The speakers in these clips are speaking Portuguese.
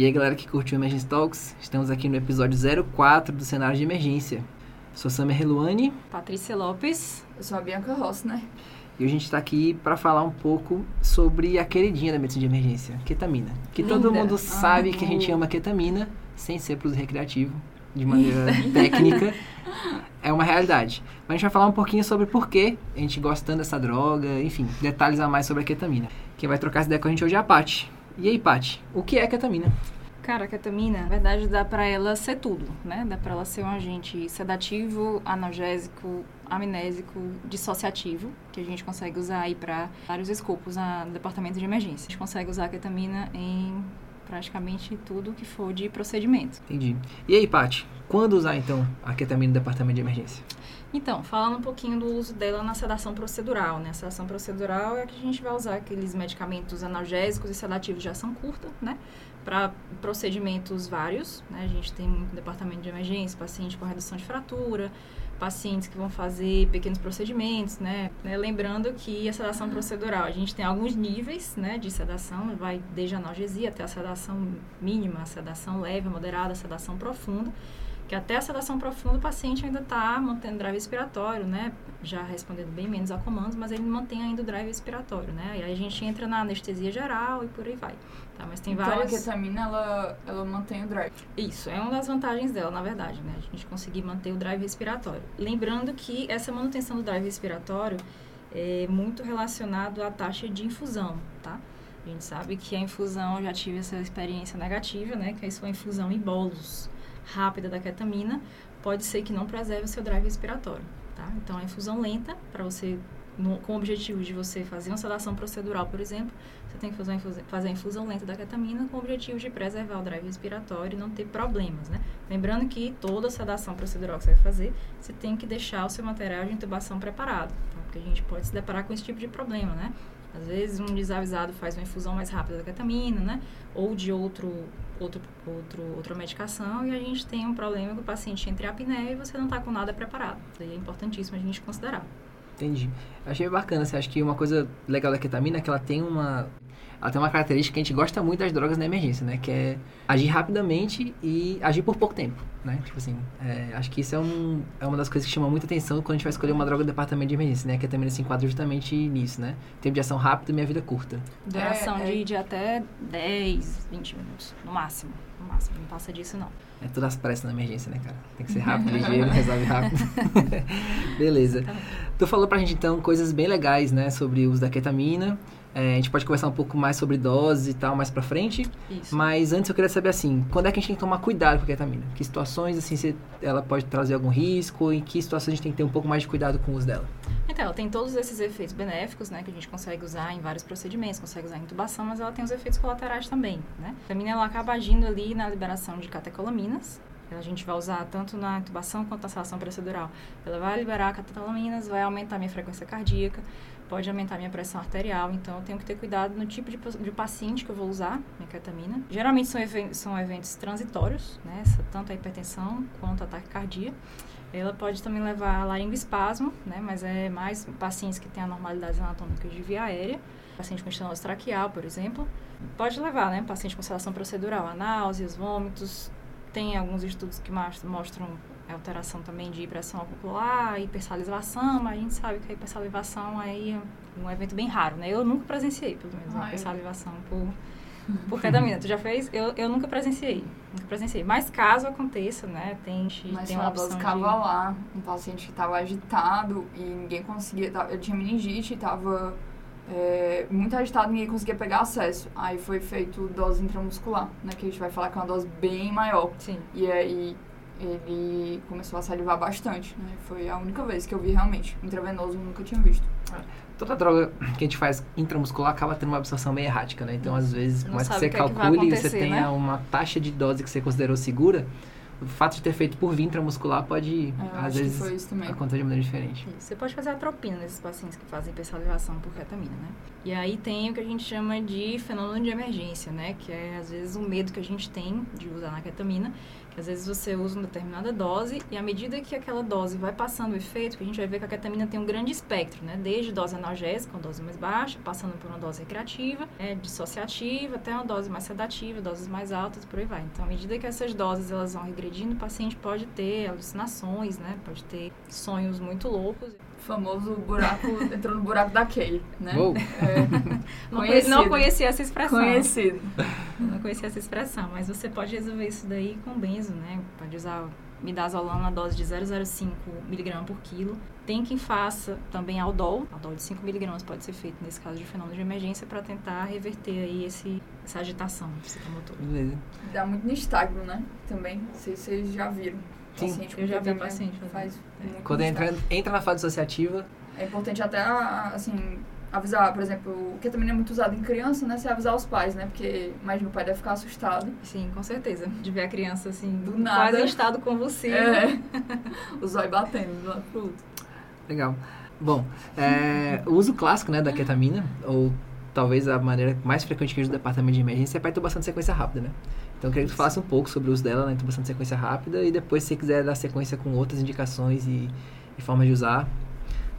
E aí, galera que curtiu o Emergency Talks, estamos aqui no episódio 04 do cenário de emergência. Sou Samir Reluane Patrícia Lopes. Eu sou a Bianca Rossner. e a gente está aqui para falar um pouco sobre a queridinha da medicina de emergência, ketamina. Que todo Linda. mundo sabe que a gente ama ketamina, sem ser para uso recreativo, de maneira técnica. É uma realidade. Mas a gente vai falar um pouquinho sobre por que a gente gosta tanto dessa droga, enfim, detalhes a mais sobre a ketamina. Quem vai trocar essa ideia com a gente hoje é a Paty. E aí, Paty, o que é ketamina? Cara, a ketamina, na verdade, dá pra ela ser tudo, né? Dá pra ela ser um agente sedativo, analgésico, amnésico, dissociativo, que a gente consegue usar aí pra vários escopos no departamento de emergência. A gente consegue usar a ketamina em praticamente tudo que for de procedimento. Entendi. E aí, Paty, quando usar então a ketamina no departamento de emergência? Então, falando um pouquinho do uso dela na sedação procedural, né? A sedação procedural é que a gente vai usar aqueles medicamentos analgésicos e sedativos de ação curta, né? Para procedimentos vários, né? A gente tem departamento de emergência, paciente com redução de fratura, pacientes que vão fazer pequenos procedimentos, né? Né, Lembrando que a sedação procedural, a gente tem alguns níveis, né, de sedação, vai desde a analgesia até a sedação mínima, a sedação leve, moderada, a sedação profunda que até a sedação profunda o paciente ainda está mantendo drive respiratório, né? Já respondendo bem menos a comandos, mas ele mantém ainda o drive respiratório, né? E aí a gente entra na anestesia geral e por aí vai. Tá? Mas tem então vários... a ketamina, ela, ela mantém o drive. Isso, é uma das vantagens dela, na verdade, né? A gente conseguir manter o drive respiratório. Lembrando que essa manutenção do drive respiratório é muito relacionado à taxa de infusão, tá? A gente sabe que a infusão, já tive essa experiência negativa, né? Que é isso, a infusão em bolos rápida da ketamina, pode ser que não preserve o seu drive respiratório, tá? Então, a infusão lenta, para você, no- com o objetivo de você fazer uma sedação procedural, por exemplo, você tem que fazer infusão, fazer a infusão lenta da ketamina com o objetivo de preservar o drive respiratório e não ter problemas, né? Lembrando que toda sedação procedural que você vai fazer, você tem que deixar o seu material de intubação preparado, tá? Porque a gente pode se deparar com esse tipo de problema, né? Às vezes um desavisado faz uma infusão mais rápida da ketamina, né? Ou de outro, outro, outro, outra medicação e a gente tem um problema que o paciente entra em apneia e você não está com nada preparado. É importantíssimo a gente considerar. Entendi. Achei bacana. Você acha que uma coisa legal da ketamina é que ela tem uma. Ela tem uma característica que a gente gosta muito das drogas na emergência, né? Que é agir rapidamente e agir por pouco tempo, né? Tipo assim, é, acho que isso é, um, é uma das coisas que chama muita atenção quando a gente vai escolher uma droga do departamento de emergência, né? A ketamina se enquadra justamente nisso, né? Tempo de ação rápido e minha vida curta. Duração É, é. De, de até 10, 20 minutos, no máximo. No máximo, não passa disso não. É todas as pressas na emergência, né, cara? Tem que ser rápido, ligeiro, resolve rápido. Beleza. Tu falou pra gente, então, coisas bem legais, né? Sobre o uso da ketamina. É, a gente pode conversar um pouco mais sobre doses e tal mais pra frente. Isso. Mas antes eu queria saber assim, quando é que a gente tem que tomar cuidado com a ketamina? Que situações assim se ela pode trazer algum risco? Em que situações a gente tem que ter um pouco mais de cuidado com o uso dela? Então, ela tem todos esses efeitos benéficos, né, que a gente consegue usar em vários procedimentos, consegue usar em intubação, mas ela tem os efeitos colaterais também, né? A vitamina, ela acaba agindo ali na liberação de catecolaminas, a gente vai usar tanto na intubação quanto na sedação procedural. Ela vai liberar catecolaminas, vai aumentar minha frequência cardíaca, pode aumentar minha pressão arterial, então eu tenho que ter cuidado no tipo de, de paciente que eu vou usar minha ketamina. Geralmente são, even- são eventos transitórios, né, tanto a hipertensão quanto a taquicardia. Ela pode também levar a laringoespasmo, né? Mas é mais pacientes que têm anormalidades anatômicas de via aérea. Paciente com estenose traqueal, por exemplo. Pode levar, né? Paciente com sedação procedural a náuseas, vômitos. Tem alguns estudos que mostram alteração também de pressão ocular, hipersalivação, mas a gente sabe que a hipersalivação aí é um evento bem raro, né? Eu nunca presenciei, pelo menos, uma eu- hipersalivação por, por ketamina. Tu já fez? Eu, eu nunca presenciei. Nunca presenciei. Mas caso aconteça, né? Tem, Mas tem uma opção de... cavalar, um paciente que estava agitado e ninguém conseguia. Ele tinha meningite e estava muito agitado e ninguém conseguia pegar acesso. Aí foi feito dose intramuscular, né? Que a gente vai falar que é uma dose bem maior. Sim. E aí ele começou a salivar bastante, né? Foi a única vez que eu vi realmente. Intravenoso eu nunca tinha visto. Toda droga que a gente faz intramuscular acaba tendo uma absorção meio errática, né? Então, às vezes, por mais que você que é calcule e você tenha né? uma taxa de dose que você considerou segura, o fato de ter feito por via intramuscular pode, É, eu às acho que vezes, acontecer de maneira diferente. Isso. Você pode fazer atropina nesses pacientes que fazem hipersalivação por ketamina, né? E aí tem o que a gente chama de fenômeno de emergência, né? Que é, às vezes, o medo que a gente tem de usar na ketamina, às vezes você usa uma determinada dose e à medida que aquela dose vai passando o efeito, que a gente vai ver que a ketamina tem um grande espectro, né? Desde dose analgésica, uma dose mais baixa, passando por uma dose recreativa, é, dissociativa, até uma dose mais sedativa, doses mais altas, por aí vai. Então, à medida que essas doses elas vão regredindo, o paciente pode ter alucinações, né? Pode ter sonhos muito loucos. O famoso buraco, entrou no buraco da Kay, né? Uou. É, Não, conhe- Conhecido. não conhecia essa expressão. conhecido. Não conhecia essa expressão, mas você pode resolver isso daí com benzo, né? Pode usar midazolam na dose de 0,05 mg por quilo. Tem quem faça também aldol. Aldol de 5 mg pode ser feito nesse caso de fenômeno de emergência para tentar reverter aí esse, essa agitação psicomotora. Beleza. Dá muito nistagmo, né? Também. Não sei se vocês já viram. Sim. Paciente com Eu já vi paciente fazendo. Faz É. Quando entra, entra na fase dissociativa, É importante até, assim, avisar, por exemplo, o que também é muito usado em criança, né? Você avisar os pais, né? Porque imagina o pai deve ficar assustado. Sim, com certeza. De ver a criança assim, Do nada. quase em estado convulsivo. É. o zóio batendo de um lado pro outro. Legal. Bom, é, o uso clássico né, da ketamina, ou talvez a maneira mais frequente que usa o departamento de emergência é para intubação de sequência rápida, né? Então eu queria que tu falasse um pouco sobre o uso dela na intubação de sequência rápida e depois, se você quiser dar sequência com outras indicações e, e formas de usar,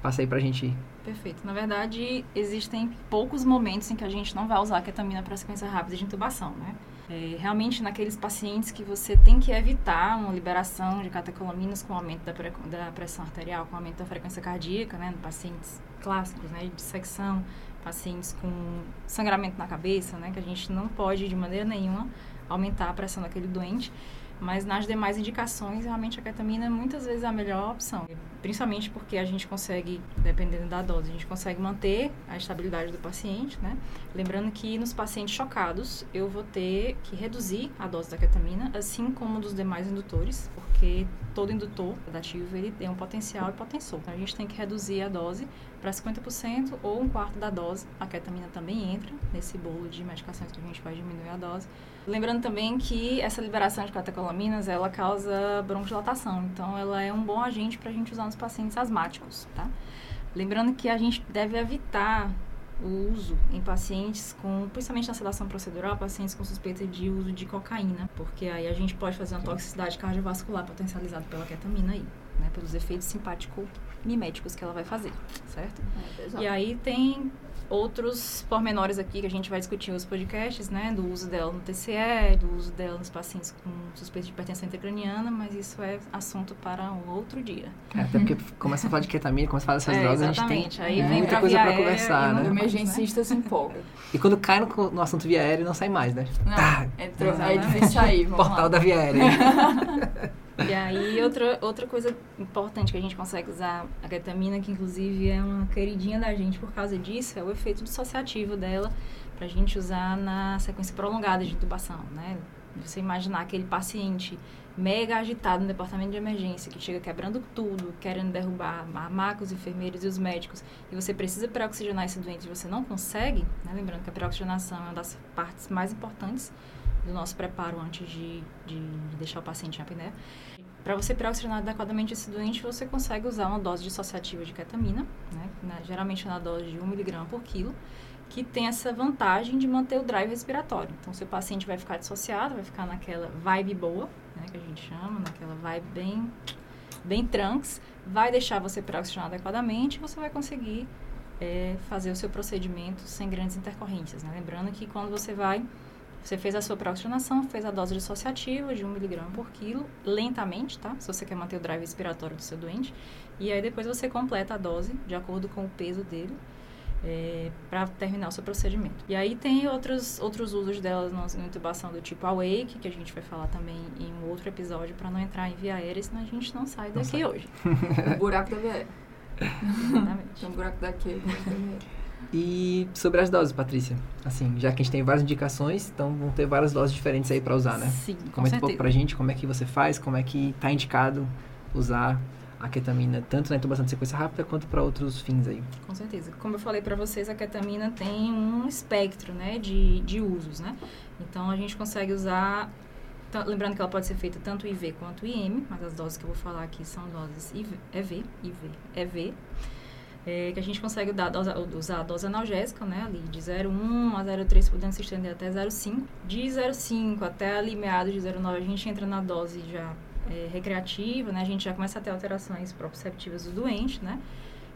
passa aí pra gente. Perfeito. Na verdade, existem poucos momentos em que a gente não vai usar a ketamina para sequência rápida de intubação, né? É, realmente, naqueles pacientes que você tem que evitar uma liberação de catecolaminas com aumento da, pre- da pressão arterial, com aumento da frequência cardíaca, né? Pacientes clássicos, né? De dissecção, pacientes com sangramento na cabeça, né? Que a gente não pode, de maneira nenhuma, aumentar a pressão daquele doente. Mas nas demais indicações, realmente a ketamina muitas vezes é a melhor opção. Principalmente porque a gente consegue, dependendo da dose, a gente consegue manter a estabilidade do paciente, né? Lembrando que nos pacientes chocados, eu vou ter que reduzir a dose da ketamina, assim como dos demais indutores, porque todo indutor sedativo, ele tem um potencial hipotensor. Então, a gente tem que reduzir a dose para 50% ou um quarto da dose. A ketamina também entra nesse bolo de medicações que a gente vai diminuir a dose. Lembrando também que essa liberação de catecolaminas, ela causa broncodilatação. Então, ela é um bom agente para a gente usar nos pacientes asmáticos, tá? Lembrando que a gente deve evitar o uso em pacientes com, principalmente na sedação procedural, pacientes com suspeita de uso de cocaína, porque aí a gente pode fazer uma toxicidade cardiovascular potencializada pela ketamina aí, né? Pelos efeitos simpático-miméticos que ela vai fazer, certo? É. E aí tem outros pormenores aqui que a gente vai discutir nos podcasts, né? Do uso dela no TCE, do uso dela nos pacientes com suspeita de hipertensão intracraniana, mas isso é assunto para um outro dia. É, até porque começa a falar de ketamina, começa a falar dessas É, drogas, a gente tem. Aí é, vem muita pra coisa aérea conversar, e não O né? emergencista se empolga. E quando cai no, no assunto via aérea, não sai mais, né? Não, Tá. é Exatamente. difícil sair, vamos Portal lá. da via aérea. E aí, outra, outra coisa importante que a gente consegue usar a ketamina, que inclusive é uma queridinha da gente por causa disso, é o efeito dissociativo dela, pra gente usar na sequência prolongada de intubação, né? Você imaginar aquele paciente mega agitado no departamento de emergência, que chega quebrando tudo, querendo derrubar a maca, os enfermeiros e os médicos, e você precisa peroxigenar esse doente e você não consegue, né? lembrando que a peroxigenação é uma das partes mais importantes do nosso preparo antes de, de deixar o paciente em apneia. Para você peroxigenar adequadamente esse doente, você consegue usar uma dose dissociativa de ketamina, né? Na- geralmente na dose de 1 mg por quilo, que tem essa vantagem de manter o drive respiratório. Então, seu paciente vai ficar dissociado, vai ficar naquela vibe boa, né, que a gente chama, naquela vibe bem, bem trunks, vai deixar você peroxigenar adequadamente e você vai conseguir é, fazer o seu procedimento sem grandes intercorrências. Né? Lembrando que quando você vai você fez a sua peroxigenação, fez a dose dissociativa de 1 mg por quilo, lentamente, tá? Se você quer manter o drive respiratório do seu doente. E aí depois você completa a dose, de acordo com o peso dele, é, para terminar o seu procedimento. E aí tem outros, outros usos delas na intubação do tipo awake, que a gente vai falar também em um outro episódio, para não entrar em via aérea, senão a gente não sai Não daqui sai. hoje. O buraco da VR. Exatamente. Tem um buraco daqui, E sobre as doses, Patrícia? Assim, já que a gente tem várias indicações, então vão ter várias doses diferentes aí pra usar, né? Sim, com Comenta um pouco certeza. pra gente como é que você faz, como é que tá indicado usar a ketamina tanto na intubação de sequência rápida quanto para outros fins aí. Com certeza. Como eu falei para vocês, a ketamina tem um espectro, né, de, de usos, né? Então a gente consegue usar lembrando que ela pode ser feita tanto IV quanto IM, mas as doses que eu vou falar aqui são doses IV, EV, IV, EV. É, que a gente consegue dar, usar a dose analgésica, né, ali de 0,1 a 0,3, podendo se estender até 0,5. De 0,5 até ali meados de 0,9, a gente entra na dose já é, recreativa, né, a gente já começa a ter alterações proprioceptivas do doente, né,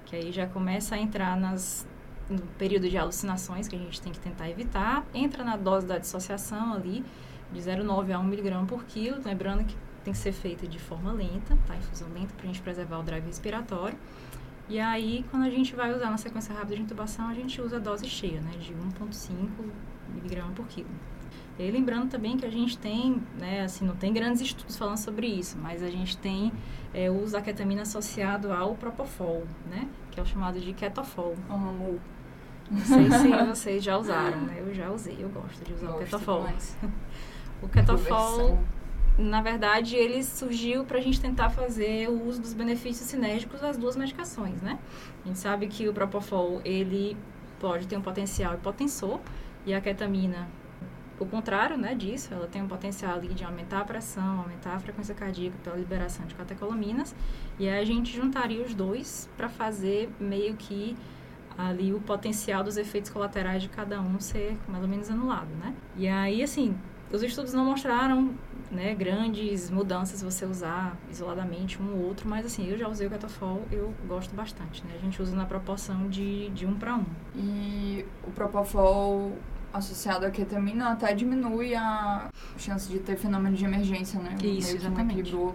que aí já começa a entrar nas, no período de alucinações que a gente tem que tentar evitar, entra na dose da dissociação ali, de 0,9 a 1 mg por quilo, lembrando que tem que ser feita de forma lenta, tá? Infusão lenta para a gente preservar o drive respiratório. E aí, quando a gente vai usar na sequência rápida de intubação, a gente usa a dose cheia, né, de 1,5 mg por quilo. E lembrando também que a gente tem, né, assim, não tem grandes estudos falando sobre isso, mas a gente tem é, o uso da ketamina associado ao propofol, né, que é o chamado de ketofol. Amo. Não sei se vocês já usaram, né, eu já usei, eu gosto de usar gosto o ketofol. O ketofol na verdade, ele surgiu para a gente tentar fazer o uso dos benefícios sinérgicos das duas medicações, né? A gente sabe que o Propofol, ele pode ter um potencial hipotensor e a ketamina, o contrário, né, disso, ela tem um potencial de aumentar a pressão, aumentar a frequência cardíaca pela liberação de catecolaminas, e aí a gente juntaria os dois para fazer meio que ali o potencial dos efeitos colaterais de cada um ser mais ou menos anulado, né? E aí, assim, os estudos não mostraram né, grandes mudanças se você usar isoladamente um ou outro, mas assim, eu já usei o Catafol, eu gosto bastante, né? A gente usa na proporção de, de um para um. E o Propofol associado à ketamina até diminui a chance de ter fenômeno de emergência, né? Isso, exatamente. Um.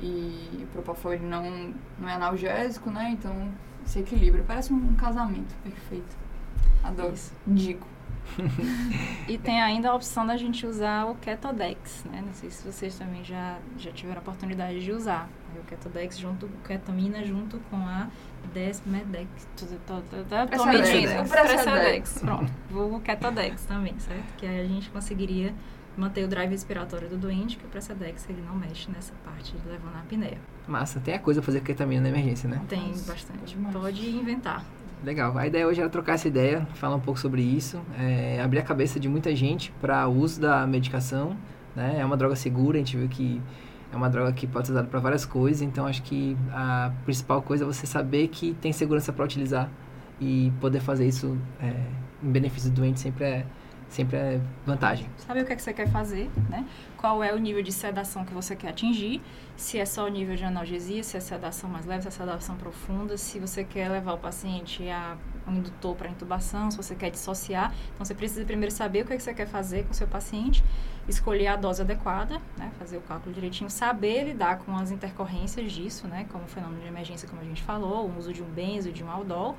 E o Propofol ele não, não é analgésico, né? Então se equilibra. Parece um casamento perfeito. Adoro. Isso. Indico e tem ainda a opção da gente usar o Ketodex, né? Não sei se vocês também já, já tiveram a oportunidade de usar. O Ketodex junto com ketamina junto com a Desmedex. Tô mentindo. O Precedex. Pronto. O Ketodex também, certo? Que aí a gente conseguiria manter o drive respiratório do doente, que o Precedex ele não mexe nessa parte de levando a apneia. Massa, tem a coisa pra fazer ketamina na emergência, né? Tem bastante. Pode inventar. Legal. A ideia hoje era trocar essa ideia, falar um pouco sobre isso, é, abrir a cabeça de muita gente para o uso da medicação. Né? É uma droga segura, a gente viu que é uma droga que pode ser usada para várias coisas, então acho que a principal coisa é você saber que tem segurança para utilizar e poder fazer isso é, em benefício do doente sempre é, sempre é vantagem. Saber o que, é que você quer fazer, né? Qual é o nível de sedação que você quer atingir, se é só o nível de analgesia, se é sedação mais leve, se é sedação profunda, se você quer levar o paciente a um indutor para intubação, se você quer dissociar. Então, você precisa primeiro saber o que, é que você quer fazer com o seu paciente, escolher a dose adequada, né? Fazer o cálculo direitinho, saber lidar com as intercorrências disso, né? Como o fenômeno de emergência, como a gente falou, o uso de um benzo, de um aldol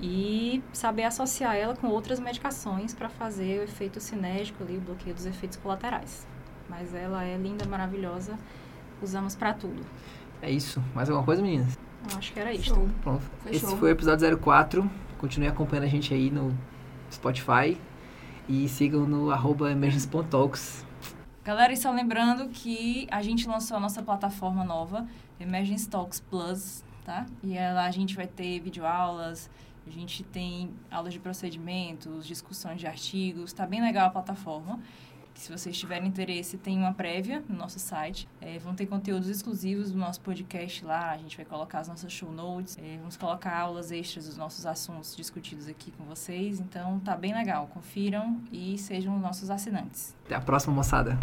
e saber associar ela com outras medicações para fazer o efeito sinérgico ali, o bloqueio dos efeitos colaterais. Mas ela é linda, maravilhosa, usamos para tudo. É isso. Mais alguma coisa, meninas? Eu acho que era isso. Pronto. Fechou. Esse foi o episódio 04. Continue acompanhando a gente aí no Spotify e sigam no arroba emergence.talks. Galera, e só lembrando que a gente lançou a nossa plataforma nova, Emergence Talks Plus, tá? E lá a gente vai ter videoaulas, a gente tem aulas de procedimentos, discussões de artigos, tá bem legal a plataforma. Se vocês tiverem interesse, tem uma prévia no nosso site. É, vão ter conteúdos exclusivos do nosso podcast lá. A gente vai colocar as nossas show notes. É, vamos colocar aulas extras dos nossos assuntos discutidos aqui com vocês. Então, tá bem legal. Confiram e sejam nossos assinantes. Até a próxima, moçada.